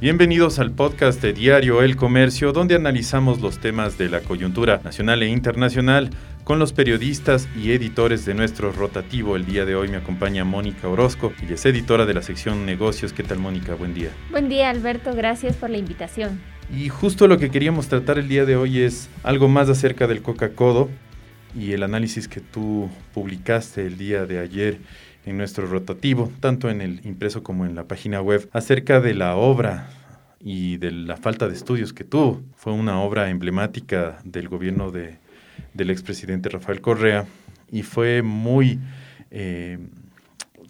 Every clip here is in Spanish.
Bienvenidos al podcast de Diario El Comercio, donde analizamos los temas de la coyuntura nacional e internacional con los periodistas y editores de nuestro rotativo. El día de hoy me acompaña Mónica Orozco, y es editora de la sección Negocios. ¿Qué tal, Mónica? Buen día. Buen día, Alberto. Gracias por la invitación. Y justo lo que queríamos tratar el día de hoy es algo más acerca del Coca-Codo y el análisis que tú publicaste el día de ayer en nuestro rotativo, tanto en el impreso como en la página web, acerca de la obra y de la falta de estudios que tuvo. Fue una obra emblemática del gobierno de, del expresidente Rafael Correa y fue muy... Eh,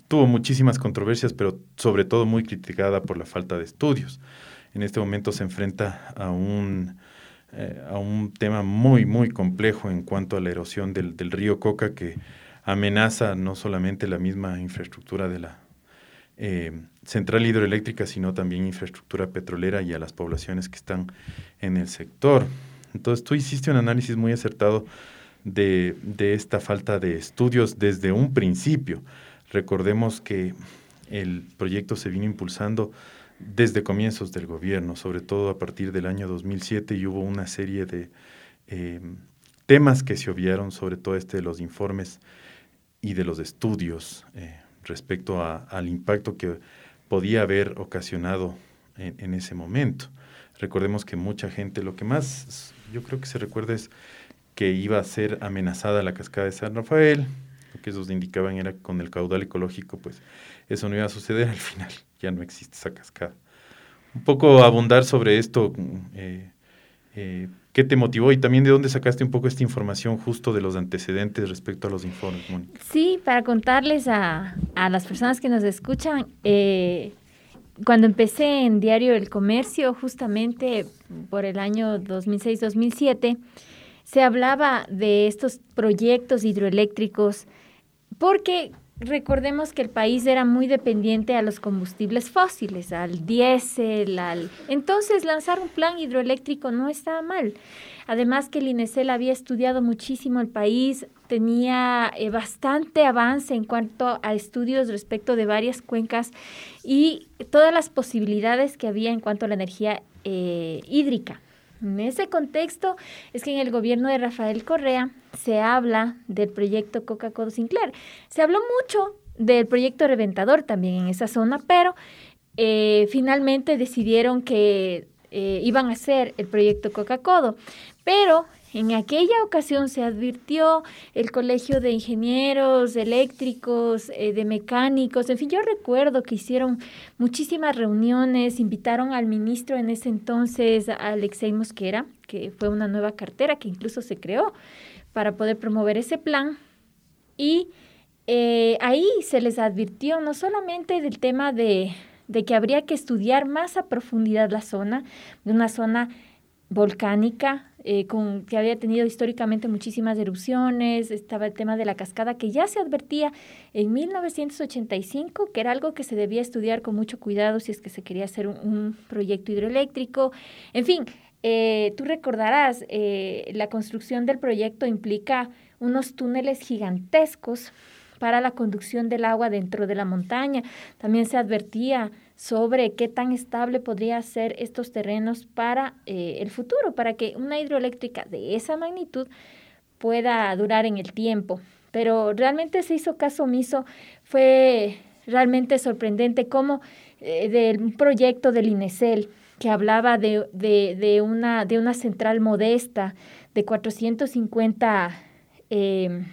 tuvo muchísimas controversias, pero sobre todo muy criticada por la falta de estudios. En este momento se enfrenta a un, eh, a un tema muy, muy complejo en cuanto a la erosión del, del río Coca que amenaza no solamente la misma infraestructura de la eh, central hidroeléctrica, sino también infraestructura petrolera y a las poblaciones que están en el sector. Entonces, tú hiciste un análisis muy acertado de, de esta falta de estudios desde un principio. Recordemos que el proyecto se vino impulsando desde comienzos del gobierno, sobre todo a partir del año 2007, y hubo una serie de eh, temas que se obviaron, sobre todo este de los informes y de los estudios eh, respecto al impacto que podía haber ocasionado en, ese momento. Recordemos que mucha gente, lo que más yo creo que se recuerda es que iba a ser amenazada la cascada de San Rafael, lo que ellos indicaban era con el caudal ecológico, pues eso no iba a suceder, al final ya no existe esa cascada. Un poco abundar sobre esto, eh, eh, ¿Qué te motivó y también de dónde sacaste un poco esta información justo de los antecedentes respecto a los informes, Mónica? Sí, para contarles a, las personas que nos escuchan, eh, cuando empecé en Diario El Comercio, justamente por el año 2006-2007, se hablaba de estos proyectos hidroeléctricos porque recordemos que el país era muy dependiente a los combustibles fósiles, al diésel, al... Entonces lanzar un plan hidroeléctrico no estaba mal. Además que el INESEL había estudiado muchísimo el país, tenía eh, bastante avance en cuanto a estudios respecto de varias cuencas y todas las posibilidades que había en cuanto a la energía eh, hídrica. En ese contexto es que en el gobierno de Rafael Correa se habla del proyecto Coca-Cola Sinclair. Se habló mucho del proyecto Reventador también en esa zona, pero eh, finalmente decidieron que eh, iban a hacer el proyecto Coca-Cola. Pero en aquella ocasión se advirtió el Colegio de Ingenieros Eléctricos, eh, de Mecánicos, en fin, yo recuerdo que hicieron muchísimas reuniones, invitaron al ministro en ese entonces, Alexei Mosquera, que fue una nueva cartera que incluso se creó para poder promover ese plan. Y eh, ahí se les advirtió no solamente del tema de, de que habría que estudiar más a profundidad la zona, de una zona volcánica, eh, con, que había tenido históricamente muchísimas erupciones, estaba el tema de la cascada que ya se advertía en 1985, que era algo que se debía estudiar con mucho cuidado si es que se quería hacer un, proyecto hidroeléctrico. En fin, eh, tú recordarás, eh, la construcción del proyecto implica unos túneles gigantescos para la conducción del agua dentro de la montaña. También se advertía sobre qué tan estable podría ser estos terrenos para eh, el futuro, para que una hidroeléctrica de esa magnitud pueda durar en el tiempo. Pero realmente se hizo caso omiso, fue realmente sorprendente cómo eh, del proyecto del INESEL que hablaba de, de, una, de una central modesta de 450 eh,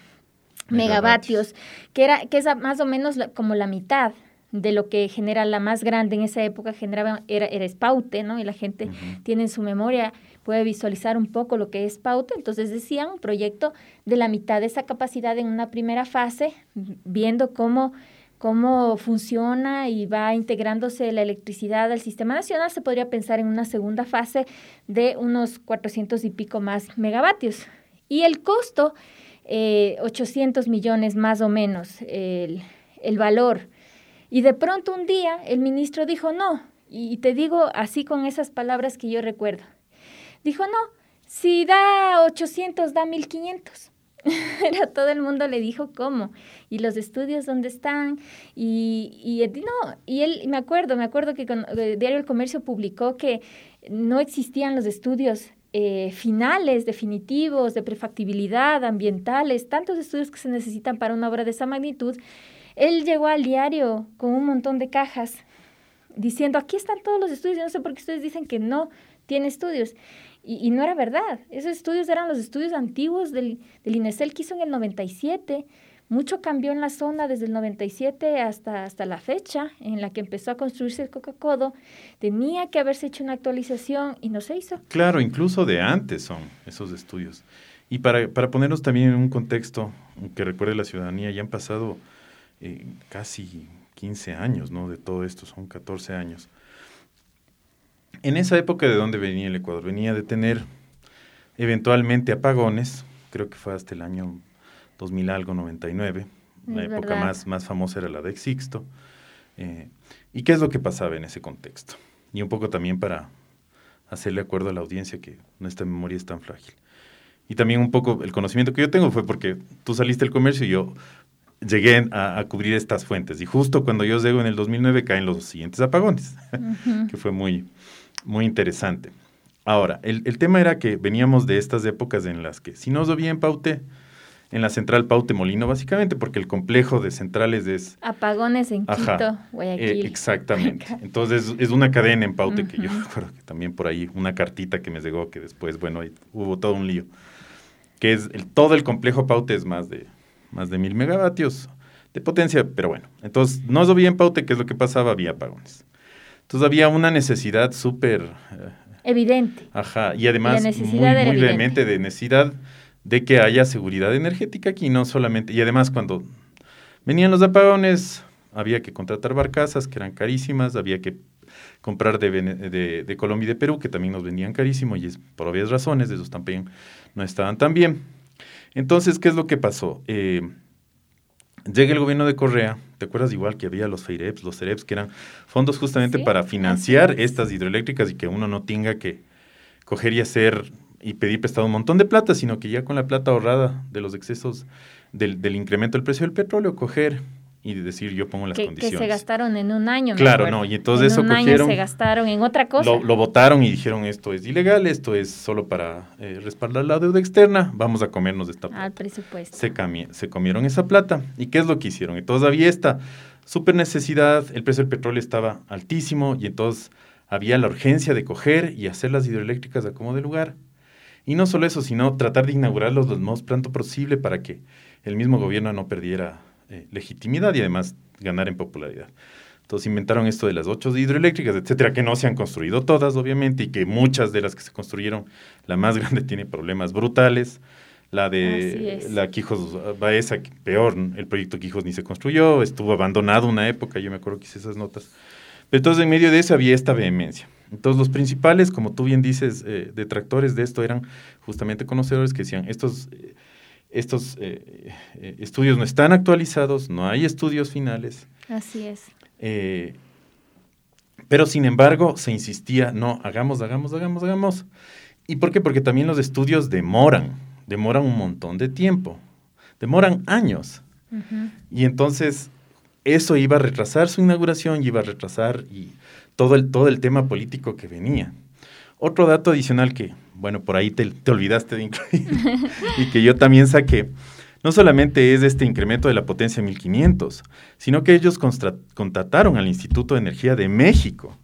megavatios, que, era, que es más o menos como la mitad de lo que genera la más grande en esa época generaba era, era Spaute, ¿no? Y la gente tiene en su memoria, puede visualizar un poco lo que es Spaute. Entonces decían un proyecto de la mitad de esa capacidad en una primera fase, viendo cómo, cómo funciona y va integrándose la electricidad al sistema nacional, se podría pensar en una segunda fase de unos 400 y pico más megavatios. Y el costo, eh, 800 millones más o menos, el, el valor y de pronto un día el ministro dijo no, y te digo así con esas palabras que yo recuerdo. Dijo no, si da 800, da 1500. Era todo el mundo le dijo cómo y los estudios dónde están y, y no y él me acuerdo me acuerdo que el eh, Diario El Comercio publicó que no existían los estudios eh, finales definitivos de prefactibilidad ambientales tantos estudios que se necesitan para una obra de esa magnitud él llegó al diario con un montón de cajas diciendo aquí están todos los estudios y no sé por qué ustedes dicen que no tiene estudios y, no era verdad. Esos estudios eran los estudios antiguos del, del INESEL que hizo en el 97. Mucho cambió en la zona desde el 97 hasta, hasta la fecha en la que empezó a construirse el Coca-Codo. Tenía que haberse hecho una actualización y no se hizo. Claro, incluso de antes son esos estudios. Y para, para ponernos también en un contexto que recuerde la ciudadanía, ya han pasado eh, casi 15 años, ¿no? De todo esto, son 14 años. En esa época, ¿de dónde venía el Ecuador? Venía de tener eventualmente apagones, creo que fue hasta el año 2000 algo, 99. la época más, más famosa era la de Sixto. Eh, ¿Y qué es lo que pasaba en ese contexto? Y un poco también para hacerle acuerdo a la audiencia que nuestra memoria es tan frágil. Y también un poco el conocimiento que yo tengo fue porque tú saliste del comercio y yo llegué a, cubrir estas fuentes. Y justo cuando yo llego en el 2009 caen los siguientes apagones, que fue muy, muy interesante. Ahora, el, tema era que veníamos de estas épocas en las que si no llovía en Paute, en la central Paute Molino, básicamente, porque el complejo de centrales es... Apagones en Quito, Guayaquil. Eh, exactamente. Entonces, es una cadena en Paute que yo recuerdo que también por ahí, una cartita que me llegó, que después, bueno, hubo todo un lío. Que es, el, todo el complejo Paute es más de, más de mil megavatios de potencia, pero bueno. Entonces, no llovía en Paute, ¿qué es lo que pasaba? Había apagones. Entonces había una necesidad súper... Eh, evidente. Ajá, y además muy, muy vehemente de necesidad de que haya seguridad energética aquí, no solamente... Y además cuando venían los apagones, había que contratar barcazas que eran carísimas, había que comprar de, de, de, Colombia y de Perú, que también nos vendían carísimo, y es por obvias razones, esos también no estaban tan bien. Entonces, ¿qué es lo que pasó? Eh, llega el gobierno de Correa, ¿te acuerdas igual que había los FEIREPS, los CEREPS, que eran fondos justamente para financiar estas hidroeléctricas y que uno no tenga que coger y hacer y pedir prestado un montón de plata, sino que ya con la plata ahorrada de los excesos del, del incremento del precio del petróleo, coger y decir yo pongo las condiciones. Que se gastaron en un año. Claro, no, y entonces en eso un Año se gastaron en otra cosa. Lo, votaron y dijeron esto es ilegal, esto es solo para eh, respaldar la deuda externa, vamos a comernos de esta plata. Al presupuesto. Se, se comieron esa plata. ¿Y qué es lo que hicieron? Entonces había esta super necesidad, el precio del petróleo estaba altísimo y entonces había la urgencia de coger y hacer las hidroeléctricas a como de lugar. Y no solo eso, sino tratar de inaugurarlos lo más pronto posible para que el mismo gobierno no perdiera eh, legitimidad y además ganar en popularidad. Entonces inventaron esto de las ocho hidroeléctricas, etcétera, que no se han construido todas, obviamente, y que muchas de las que se construyeron, la más grande tiene problemas brutales. La de la Quijos Baeza, peor, el proyecto Quijos ni se construyó, estuvo abandonado una época, yo me acuerdo que hice esas notas. Pero entonces en medio de eso había esta vehemencia. Entonces los principales, como tú bien dices, eh, detractores de esto eran justamente conocedores que decían, estos eh, estos eh, eh, estudios no están actualizados, no hay estudios finales. Así es. Eh, pero sin embargo, se insistía, no, hagamos, hagamos, hagamos, hagamos. ¿Y por qué? Porque también los estudios demoran, demoran un montón de tiempo, demoran años. Y entonces eso iba a retrasar su inauguración, iba a retrasar y todo el, todo el tema político que venía. Otro dato adicional que bueno, por ahí te, olvidaste de incluir, y que yo también saqué, no solamente es este incremento de la potencia 1500, sino que ellos contrataron al Instituto de Energía de México.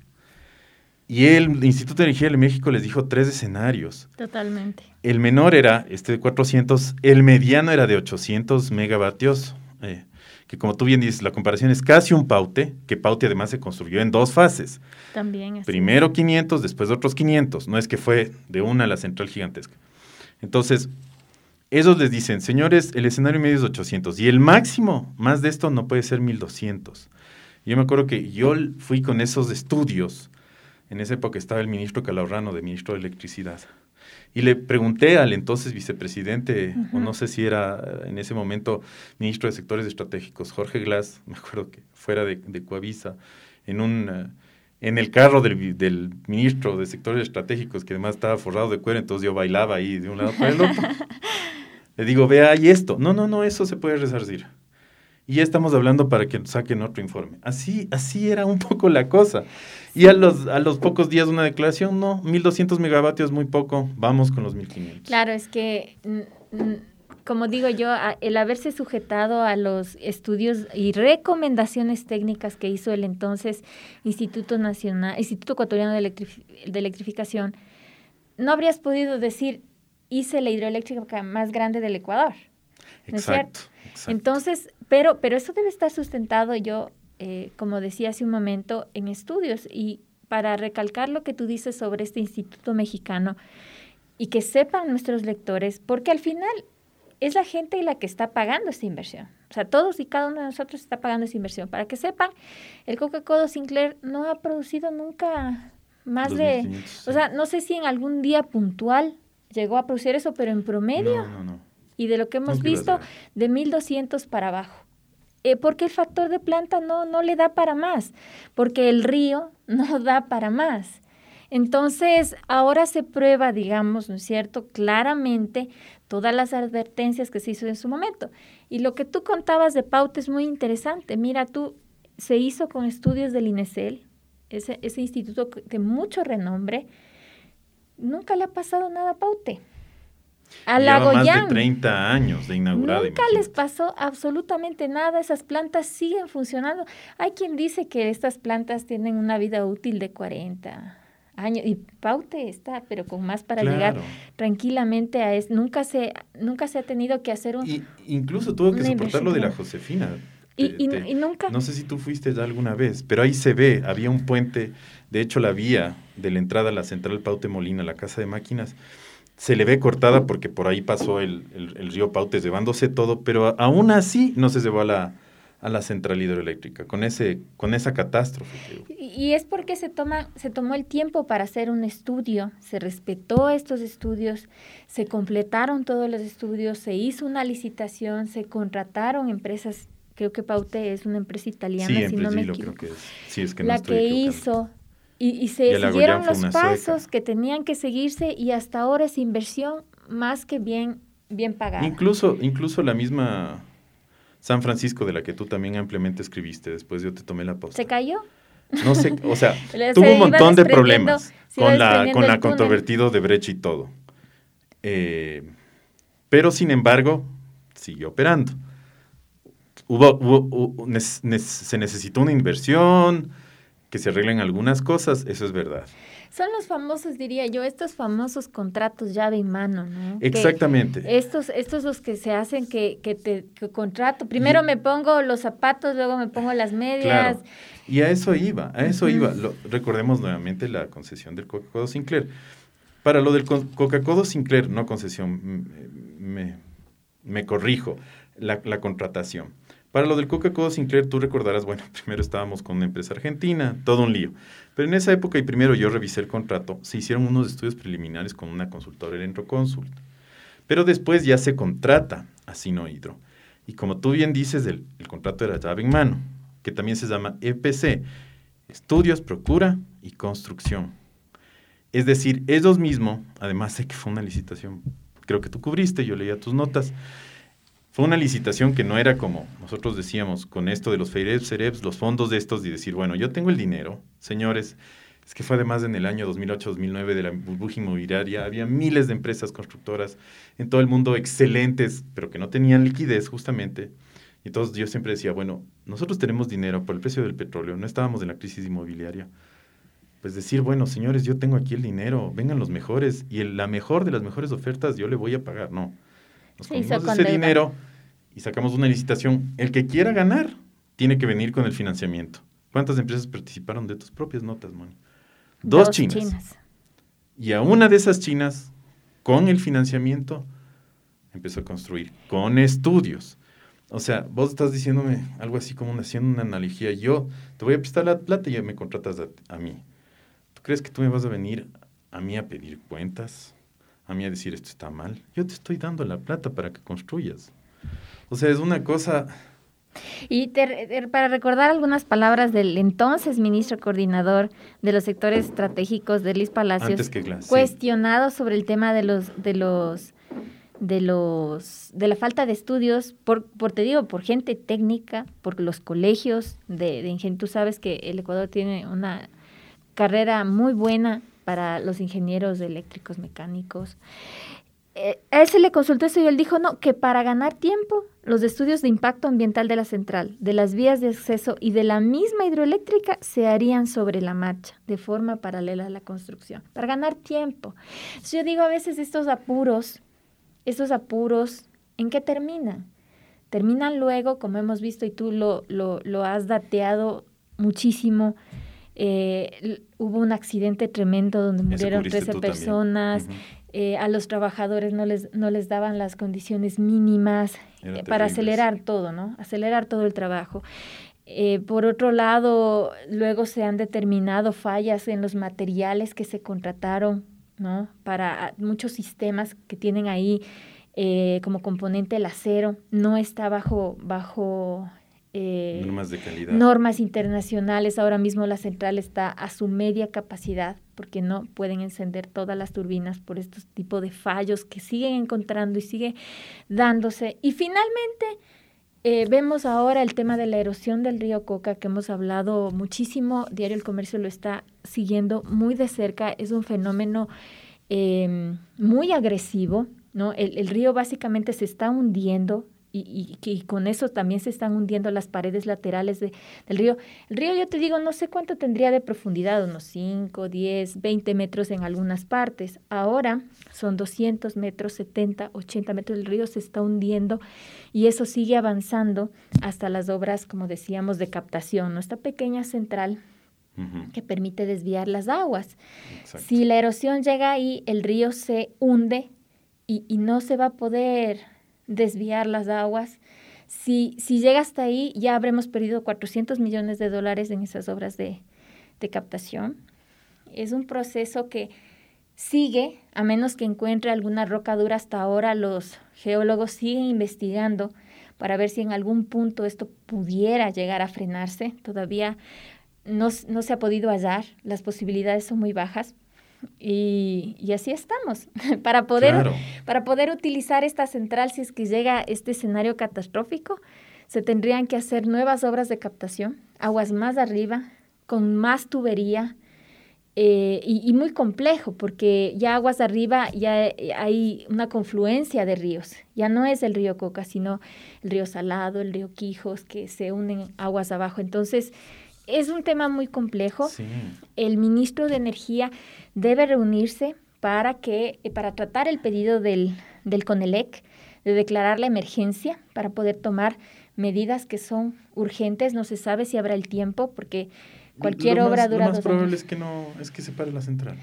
Y el Instituto de Energía de México les dijo tres escenarios. Totalmente. El menor era este de 400, el mediano era de 800 megavatios. Eh, que como tú bien dices, la comparación es casi un paute, que paute además se construyó en dos fases. También. Primero 500, después otros 500. No es que fue de una a la central gigantesca. Entonces, ellos les dicen, señores, el escenario medio es 800 y el máximo más de esto no puede ser 1200. Yo me acuerdo que yo fui con esos estudios. En esa época estaba el ministro Calahorrano, de ministro de Electricidad. Y le pregunté al entonces vicepresidente, o no sé si era eh, en ese momento ministro de Sectores Estratégicos, Jorge Glass, me acuerdo que fuera de, de Coavisa, en un... Eh, en el carro del, del, ministro de sectores estratégicos, que además estaba forrado de cuero, entonces yo bailaba ahí de un lado para el otro. Le digo, vea, hay esto. No, no, no, eso se puede resarcir. Y ya estamos hablando para que saquen otro informe. Así, así era un poco la cosa. Y a los, a los pocos días de una declaración, no, 1200 megavatios muy poco, vamos con los 1500. Claro, es que, como digo yo, el haberse sujetado a los estudios y recomendaciones técnicas que hizo el entonces Instituto Nacional, Instituto Ecuatoriano de, de Electrificación, no habrías podido decir, hice la hidroeléctrica más grande del Ecuador. ¿No es cierto? Entonces, pero, pero eso debe estar sustentado, yo, eh, como decía hace un momento, en estudios. Y para recalcar lo que tú dices sobre este Instituto Mexicano, y que sepan nuestros lectores, porque al final es la gente la que está pagando esta inversión. O sea, todos y cada uno de nosotros está pagando esta inversión. Para que sepan, el Coca-Cola Sinclair no ha producido nunca más de... O sea, no sé si en algún día puntual llegó a producir eso, pero en promedio... No, no, no. Y de lo que hemos visto, de 1200 para abajo. Eh, porque el factor de planta no, no le da para más, porque el río no da para más. Entonces, ahora se prueba, digamos, ¿no es cierto?, claramente todas las advertencias que se hizo en su momento. Y lo que tú contabas de Paute es muy interesante. Mira, tú, se hizo con estudios del INESEL, ese, ese instituto de mucho renombre, nunca le ha pasado nada a Paute. A la más de 30 años de inaugurada. Nunca les pasó absolutamente nada. Esas plantas siguen funcionando. Hay quien dice que estas plantas tienen una vida útil de 40 años y Paute está, pero con más para llegar tranquilamente a eso. Nunca se, nunca se ha tenido que hacer un. Y incluso tuvo que soportar lo de la Josefina. y, y, nunca. No sé si tú fuiste ya alguna vez, pero ahí se ve, había un puente, de hecho la vía de la entrada a la central Paute Molina, la casa de máquinas, se le ve cortada porque por ahí pasó el, río Pautes llevándose todo, pero aún así no se llevó a la, a la central hidroeléctrica, con, ese, con esa catástrofe. Y es porque se, toma, se tomó el tiempo para hacer un estudio, se respetó estos estudios, se completaron todos los estudios, se hizo una licitación, se contrataron empresas, creo que Paute es una empresa italiana, si no me equivoco, creo que es, sí, es que la que hizo y, se siguieron los pasos que tenían que seguirse y hasta ahora es inversión más que bien, bien pagada. Incluso, incluso la misma San Francisco, de la que tú también ampliamente escribiste, después yo te tomé la posta. ¿Se cayó? No sé, o sea, tuvo un montón de problemas con la, con la controvertido de brecha y todo. Eh, pero sin embargo, siguió operando. Hubo, se necesitó una inversión, que se arreglen algunas cosas, eso es verdad. Son los famosos, diría yo, estos famosos contratos llave en mano, ¿no? Exactamente. estos, estos los que se hacen que, que te contrato. Primero me pongo los zapatos, luego me pongo las medias. Y a eso iba, a eso iba. recordemos nuevamente la concesión del Coca-Cola Sinclair. Para lo del Coca-Cola Sinclair, no concesión, me, me corrijo, la, la contratación. Para lo del Coca-Cola Sinclair, tú recordarás, bueno, primero estábamos con una empresa argentina, todo un lío. Pero en esa época, y primero yo revisé el contrato, se hicieron unos estudios preliminares con una consultora, el Entroconsult. Pero después ya se contrata a Sinohidro. Y como tú bien dices, el, el contrato era llave en mano, que también se llama EPC, Estudios, Procura y Construcción. Es decir, ellos mismos, además de que fue una licitación, creo que tú cubriste, yo leía tus notas, fue una licitación que no era como nosotros decíamos con esto de los FEIREPS, CEREPS, los fondos de estos y decir, bueno, yo tengo el dinero, señores, es que fue además en el año 2008-2009 de la burbuja inmobiliaria, había miles de empresas constructoras en todo el mundo excelentes, pero que no tenían liquidez justamente. Y entonces yo siempre decía, bueno, nosotros tenemos dinero por el precio del petróleo, no estábamos en la crisis inmobiliaria. Pues decir, bueno, señores, yo tengo aquí el dinero, vengan los mejores y la mejor de las mejores ofertas yo le voy a pagar. No, nos ese dinero y sacamos una licitación. El que quiera ganar tiene que venir con el financiamiento. ¿Cuántas empresas participaron de tus propias notas, Moni? Dos, chinas. Y a una de esas chinas, con el financiamiento, empezó a construir, con estudios. O sea, vos estás diciéndome algo así como haciendo una analogía. Yo te voy a prestar la plata y ya me contratas a mí. ¿Tú crees que tú me vas a venir a mí a pedir cuentas? A mí a decir esto está mal. Yo te estoy dando la plata para que construyas. O sea, es una cosa... Y para recordar algunas palabras del entonces ministro coordinador de los sectores estratégicos de Luis Palacios, cuestionado sobre el tema de los, de los de los de la falta de estudios por, por te digo por gente técnica por los colegios de, de ingeniería tú sabes que el Ecuador tiene una carrera muy buena para los ingenieros eléctricos mecánicos eh, a él se le consultó eso y él dijo no que para ganar tiempo los estudios de impacto ambiental de la central de las vías de acceso y de la misma hidroeléctrica se harían sobre la marcha de forma paralela a la construcción para ganar tiempo yo digo a veces estos apuros esos apuros, ¿en qué terminan? Terminan luego, como hemos visto y tú lo, lo, lo has dateado muchísimo, eh, hubo un accidente tremendo donde murieron 13 personas, eh, a los trabajadores no les, no les daban las condiciones mínimas eh, para acelerar todo, ¿no? Acelerar todo el trabajo. por otro lado, luego se han determinado fallas en los materiales que se contrataron ¿no? Para muchos sistemas que tienen ahí eh, como componente el acero, no está bajo, bajo eh, normas de calidad. Normas internacionales. Ahora mismo la central está a su media capacidad porque no pueden encender todas las turbinas por estos tipos de fallos que siguen encontrando y sigue dándose. Y finalmente, eh, vemos ahora el tema de la erosión del río Coca, que hemos hablado muchísimo. Diario El Comercio lo está siguiendo muy de cerca. Es un fenómeno em, muy agresivo. ¿no? El, el, río básicamente se está hundiendo y, y, con eso también se están hundiendo las paredes laterales de, del río. El río, yo te digo, no sé cuánto tendría de profundidad, unos 5, 10, 20 metros en algunas partes. Ahora son 200 metros, 70, 80 metros. El río se está hundiendo y eso sigue avanzando hasta las obras, como decíamos, de captación. Esta pequeña central que permite desviar las aguas. Si la erosión llega ahí, el río se hunde y, y no se va a poder desviar las aguas. Si, si llega hasta ahí, ya habremos perdido 400 millones de dólares en esas obras de, de captación. Es un proceso que sigue, a menos que encuentre alguna roca dura hasta ahora, los geólogos siguen investigando para ver si en algún punto esto pudiera llegar a frenarse. Todavía no, no se ha podido hallar, las posibilidades son muy bajas, y, y, así estamos, para poder, para poder utilizar esta central si es que llega este escenario catastrófico, se tendrían que hacer nuevas obras de captación, aguas más arriba, con más tubería, eh, y, y, muy complejo, porque ya aguas arriba ya hay una confluencia de ríos. Ya no es el río Coca, sino el río Salado, el río Quijos, que se unen aguas abajo. Entonces, es un tema muy complejo. El ministro de Energía debe reunirse para que eh, para tratar el pedido del, del CONELEC de declarar la emergencia para poder tomar medidas que son urgentes. No se sabe si habrá el tiempo porque cualquier obra dura Lo más probable es que no es que se pare la central.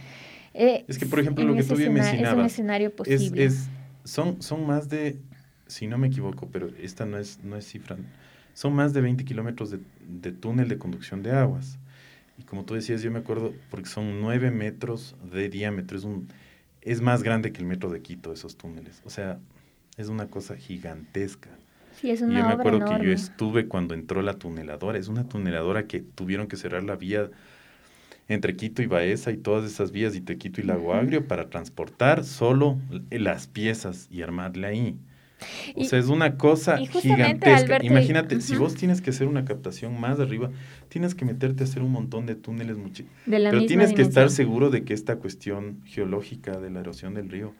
Eh, es que por ejemplo lo que tú bien mencionabas es un escenario posible. Es, son son más de si no me equivoco, pero esta no es no es cifra son más de 20 kilómetros de, túnel de conducción de aguas. Y como tú decías, yo me acuerdo, porque son 9 metros de diámetro, es, un, es más grande que el metro de Quito esos túneles. O sea, es una cosa gigantesca. Sí, es una y yo me acuerdo que yo estuve cuando entró la tuneladora. Es una tuneladora que tuvieron que cerrar la vía entre Quito y Baeza y todas esas vías y Tequito y Lago Agrio para transportar solo las piezas y armarla ahí. O sea, es una cosa gigantesca. Imagínate, si vos tienes que hacer una captación más arriba, tienes que meterte a hacer un montón de túneles. Pero tienes que estar seguro de que esta cuestión geológica de la erosión del río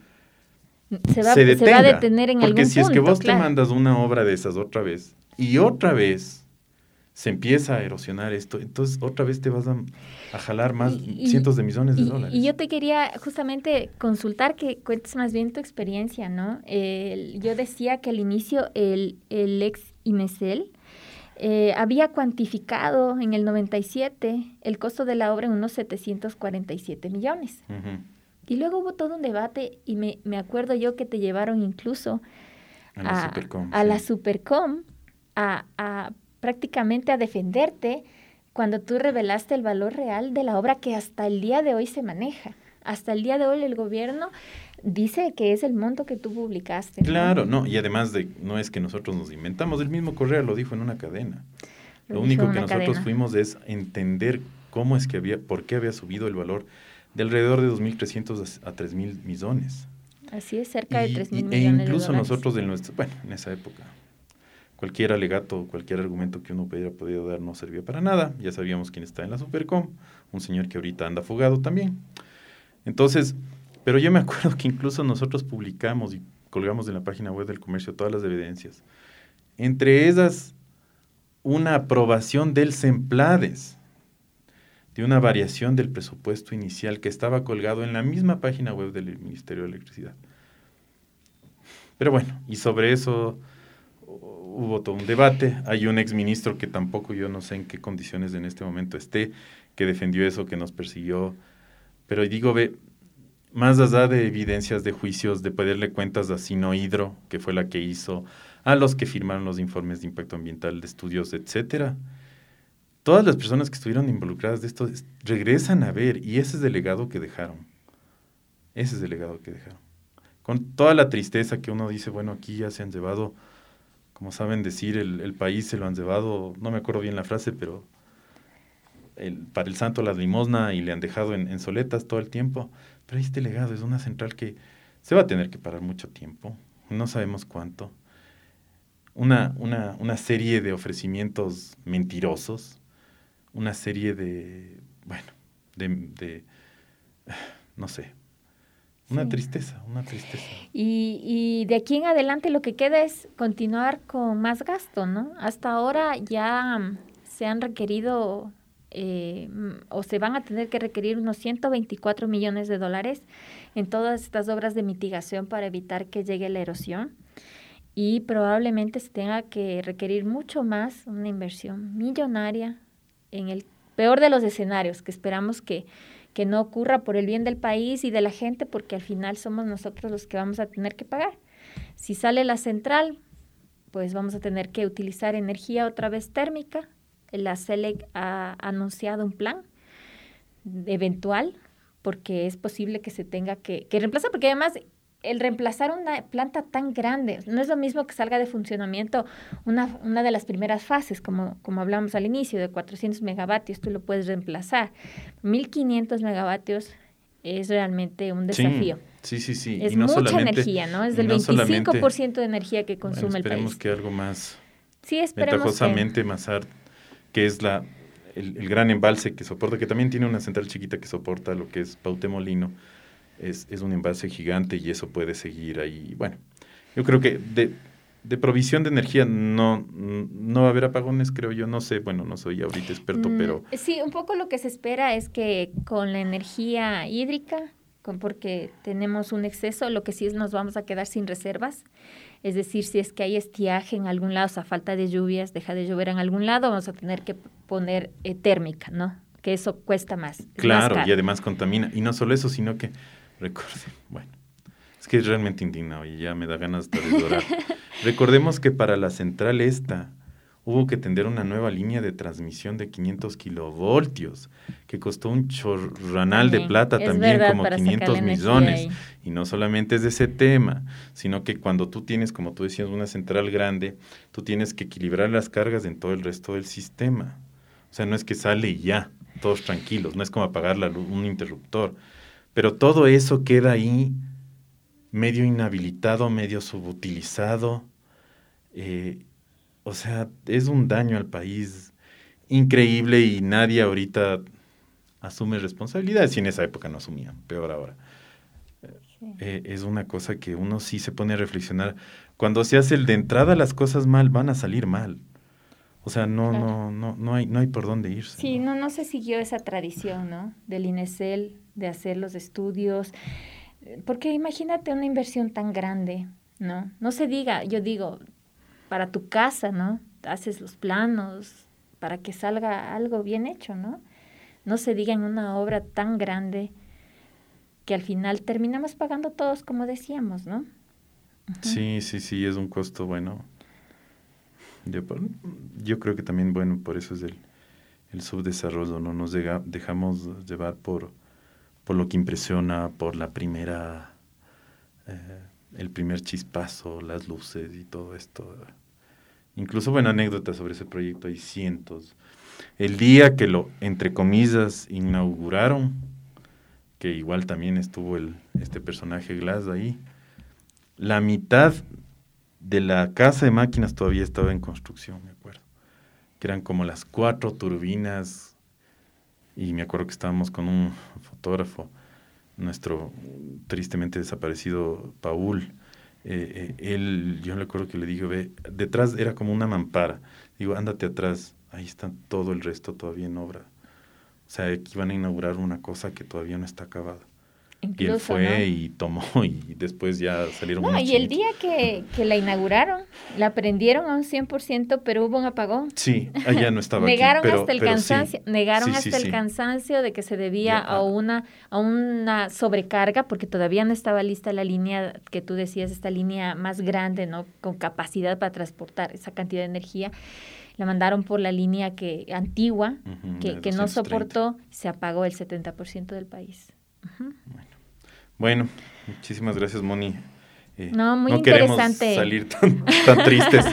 se va, a detener en Porque si es que vos te mandas una obra de esas otra vez y otra vez se empieza a erosionar esto, entonces otra vez te vas a, jalar más cientos de millones de dólares. Y yo te quería justamente consultar que cuentes más bien tu experiencia, ¿no? yo decía que al inicio el, el ex INESEL eh, había cuantificado en el 97 el costo de la obra en unos 747 millones. Y luego hubo todo un debate y me, me acuerdo yo que te llevaron incluso a, la Supercom, a la Supercom a, a prácticamente a defenderte cuando tú revelaste el valor real de la obra que hasta el día de hoy se maneja. Hasta el día de hoy el gobierno dice que es el monto que tú publicaste. Claro, no, y además de no es que nosotros nos inventamos, el mismo Correa lo dijo en una cadena. Lo, único que nosotros fuimos es entender cómo es que había, por qué había subido el valor de alrededor de 2.300 a 3.000 millones. Así es, cerca de 3 mil e millones incluso de nosotros de nuestro, bueno, en esa época, cualquier alegato, cualquier argumento que uno hubiera podido dar no servía para nada. Ya sabíamos quién está en la Supercom, un señor que ahorita anda fugado también. Entonces, pero yo me acuerdo que incluso nosotros publicamos y colgamos en la página web del comercio todas las evidencias. Entre esas, una aprobación del SEMPLADES, de una variación del presupuesto inicial que estaba colgado en la misma página web del Ministerio de Electricidad. Pero bueno, y sobre eso hubo todo un debate. Hay un exministro que tampoco yo no sé en qué condiciones en este momento esté, que defendió eso, que nos persiguió. Pero digo, ve, más allá de evidencias de juicios, de pedirle cuentas a Sinohidro, que fue la que hizo, a los que firmaron los informes de impacto ambiental, de estudios, etcétera, todas las personas que estuvieron involucradas de esto regresan a ver, y ese es el legado que dejaron. Ese es el legado que dejaron. Con toda la tristeza que uno dice, bueno, aquí ya se han llevado, como saben decir, el, país se lo han llevado, no me acuerdo bien la frase, pero para el santo la limosna y le han dejado en, en soletas todo el tiempo. Pero este legado es una central que se va a tener que parar mucho tiempo, no sabemos cuánto. Una, una, una serie de ofrecimientos mentirosos, una serie de, bueno, de, no sé, una tristeza, una tristeza. Y, y, de aquí en adelante lo que queda es continuar con más gasto, ¿no? Hasta ahora ya se han requerido eh, o se van a tener que requerir unos 124 millones de dólares en todas estas obras de mitigación para evitar que llegue la erosión y probablemente se tenga que requerir mucho más, una inversión millonaria en el peor de los escenarios, que esperamos que, que no ocurra por el bien del país y de la gente, porque al final somos nosotros los que vamos a tener que pagar. Si sale la central, pues vamos a tener que utilizar energía otra vez térmica. La CELEC ha anunciado un plan eventual, porque es posible que se tenga que, que reemplazar, porque además el reemplazar una planta tan grande, no es lo mismo que salga de funcionamiento una, una de las primeras fases, como, como hablamos al inicio, de 400 megavatios, tú lo puedes reemplazar. 1500 megavatios es realmente un desafío. Sí, sí, sí. Es mucha energía, ¿no? Es del 25% de energía que consume el país. Esperemos que algo más sí, esperemos ventajosamente que... que es la, el, el, gran embalse que soporta, que también tiene una central chiquita que soporta lo que es Pautemolino es, es un embalse gigante y eso puede seguir ahí. Bueno, yo creo que de, de provisión de energía no, no va a haber apagones, creo yo, no sé, bueno, no soy ahorita experto, mm, pero... Sí, un poco lo que se espera es que con la energía hídrica, con, porque tenemos un exceso, lo que sí es nos vamos a quedar sin reservas, es decir, si es que hay estiaje en algún lado, o sea, falta de lluvias, deja de llover en algún lado, vamos a tener que poner eh, térmica, ¿no? Que eso cuesta más. Claro, y además contamina. Y no solo eso, sino que Recuerden, bueno, es que es realmente indignado y ya me da ganas de llorar. Recordemos que para la central esta hubo que tender una nueva línea de transmisión de 500 kilovoltios, que costó un chorranal de plata también, como 500 millones. Y no solamente es de ese tema, sino que cuando tú tienes, como tú decías, una central grande, tú tienes que equilibrar las cargas en todo el resto del sistema. O sea, no es que sale y ya, todos tranquilos, no es como apagar la luz, un interruptor. Pero todo eso queda ahí medio inhabilitado, medio subutilizado. Eh, o sea, es un daño al país increíble y nadie ahorita asume responsabilidades. Y en esa época no asumían, peor ahora. Eh, es una cosa que uno sí se pone a reflexionar. Cuando se hace el de entrada, las cosas mal van a salir mal. O sea, no, no, no, no hay, no hay por dónde irse. Sí, ¿no? no, no se siguió esa tradición, ¿no? Del INESEL de hacer los estudios, porque imagínate una inversión tan grande, ¿no? No se diga, yo digo, para tu casa, ¿no? Haces los planos para que salga algo bien hecho, ¿no? No se diga en una obra tan grande que al final terminamos pagando todos, como decíamos, ¿no? Sí, sí, sí, es un costo bueno. Yo, creo que también, bueno, por eso es el, el subdesarrollo, ¿no? Nos dejamos llevar por, por lo que impresiona, por la primera, eh, el primer chispazo, las luces y todo esto. Incluso, bueno, anécdotas sobre ese proyecto hay cientos. El día que lo, entre comillas, inauguraron, que igual también estuvo el, este personaje Glass ahí, la mitad de la casa de máquinas todavía estaba en construcción, me acuerdo. Que eran como las cuatro turbinas. Y me acuerdo que estábamos con un fotógrafo, nuestro tristemente desaparecido Paul. Eh, eh, él, yo le acuerdo que le dije, ve, detrás era como una mampara. Digo, ándate atrás, ahí está todo el resto todavía en obra. O sea, aquí van a inaugurar una cosa que todavía no está acabada y él fue y tomó y después ya salieron No, y el día que, que, la inauguraron, la prendieron a un 100%, pero hubo un apagón. Sí, allá no estaba negaron aquí, hasta el cansancio, Negaron hasta el cansancio de que se debía a, ah. una, a una sobrecarga, porque todavía no estaba lista la línea que tú decías, esta línea más grande, ¿no? Con capacidad para transportar esa cantidad de energía la mandaron por la línea que antigua, que, que no soportó, se apagó el 70% del país. Bueno, muchísimas gracias, Moni. Eh, no, muy interesante. salir tan, tristes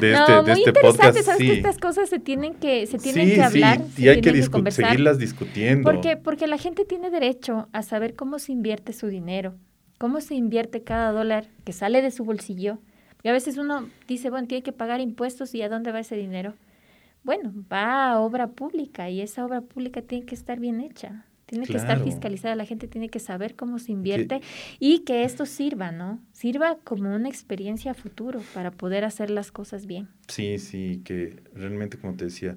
de este, no, de este interesante, Sabes que estas cosas se tienen que, se tienen que hablar. Sí, y hay que, que seguirlas discutiendo. Porque, porque la gente tiene derecho a saber cómo se invierte su dinero, cómo se invierte cada dólar que sale de su bolsillo. Y a veces uno dice, bueno, tiene que pagar impuestos y a dónde va ese dinero. Bueno, va a obra pública y esa obra pública tiene que estar bien hecha. Tiene que estar fiscalizada, la gente tiene que saber cómo se invierte y que esto sirva, ¿no? Sirva como una experiencia a futuro para poder hacer las cosas bien. Sí, sí, que realmente, como te decía,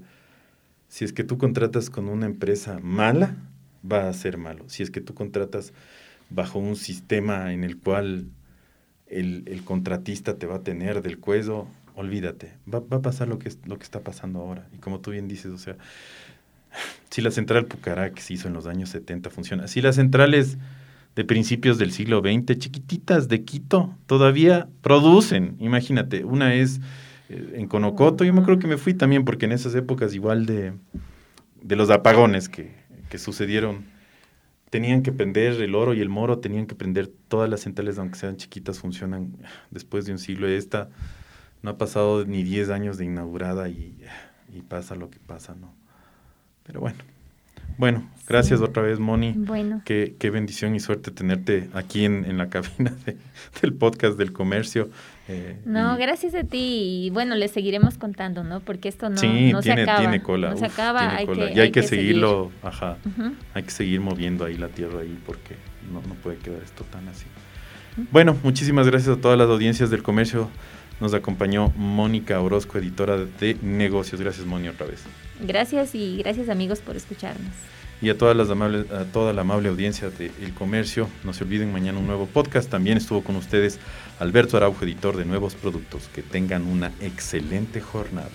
si es que tú contratas con una empresa mala, va a ser malo. Si es que tú contratas bajo un sistema en el cual el, el contratista te va a tener del cuello, olvídate, va, va, a pasar lo que, lo que está pasando ahora. Y como tú bien dices, o sea, si la central Pucará que se hizo en los años 70 funciona, si las centrales de principios del siglo XX, chiquititas de Quito, todavía producen, imagínate, una es eh, en Conocoto, yo me acuerdo que me fui también porque en esas épocas igual de, de los apagones que, que sucedieron, tenían que prender el oro y el moro, tenían que prender todas las centrales, aunque sean chiquitas, funcionan después de un siglo. Esta no ha pasado ni 10 años de inaugurada y pasa lo que pasa, ¿no? Pero bueno. Bueno, gracias otra vez, Moni. Bueno. Qué, qué, bendición y suerte tenerte aquí en, en la cabina del podcast del comercio. Eh, no, gracias a ti. Y bueno, le seguiremos contando, ¿no? Porque esto no, sí, no tiene, se acaba. tiene cola. No se acaba, hay Que, y hay, que, seguirlo, ajá. Hay que seguir moviendo ahí la tierra ahí porque no, no puede quedar esto tan así. Bueno, muchísimas gracias a todas las audiencias del comercio. Nos acompañó Mónica Orozco, editora de negocios. Gracias, Moni, otra vez. Gracias y gracias, amigos, por escucharnos. Y a, todas las amables, a toda la amable audiencia de El Comercio, no se olviden mañana un nuevo podcast. También estuvo con ustedes Alberto Araujo, editor de Nuevos Productos. Que tengan una excelente jornada.